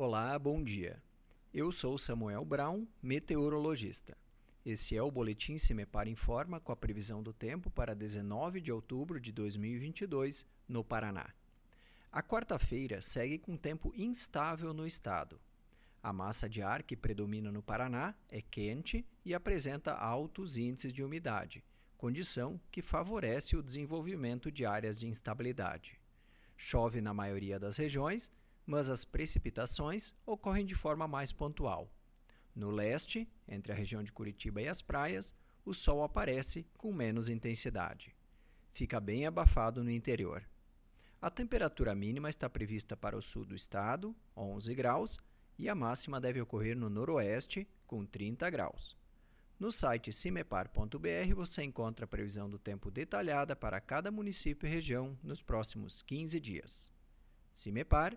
Olá, bom dia. Eu sou Samuel Brown, meteorologista. Esse é o Boletim Cimepar Informa com a previsão do tempo para 19 de outubro de 2022, no Paraná. A quarta-feira segue com tempo instável no estado. A massa de ar que predomina no Paraná é quente e apresenta altos índices de umidade, condição que favorece o desenvolvimento de áreas de instabilidade. Chove na maioria das regiões mas as precipitações ocorrem de forma mais pontual. No leste, entre a região de Curitiba e as praias, o sol aparece com menos intensidade. Fica bem abafado no interior. A temperatura mínima está prevista para o sul do estado, 11 graus, e a máxima deve ocorrer no noroeste, com 30 graus. No site cimepar.br você encontra a previsão do tempo detalhada para cada município e região nos próximos 15 dias. Cimepar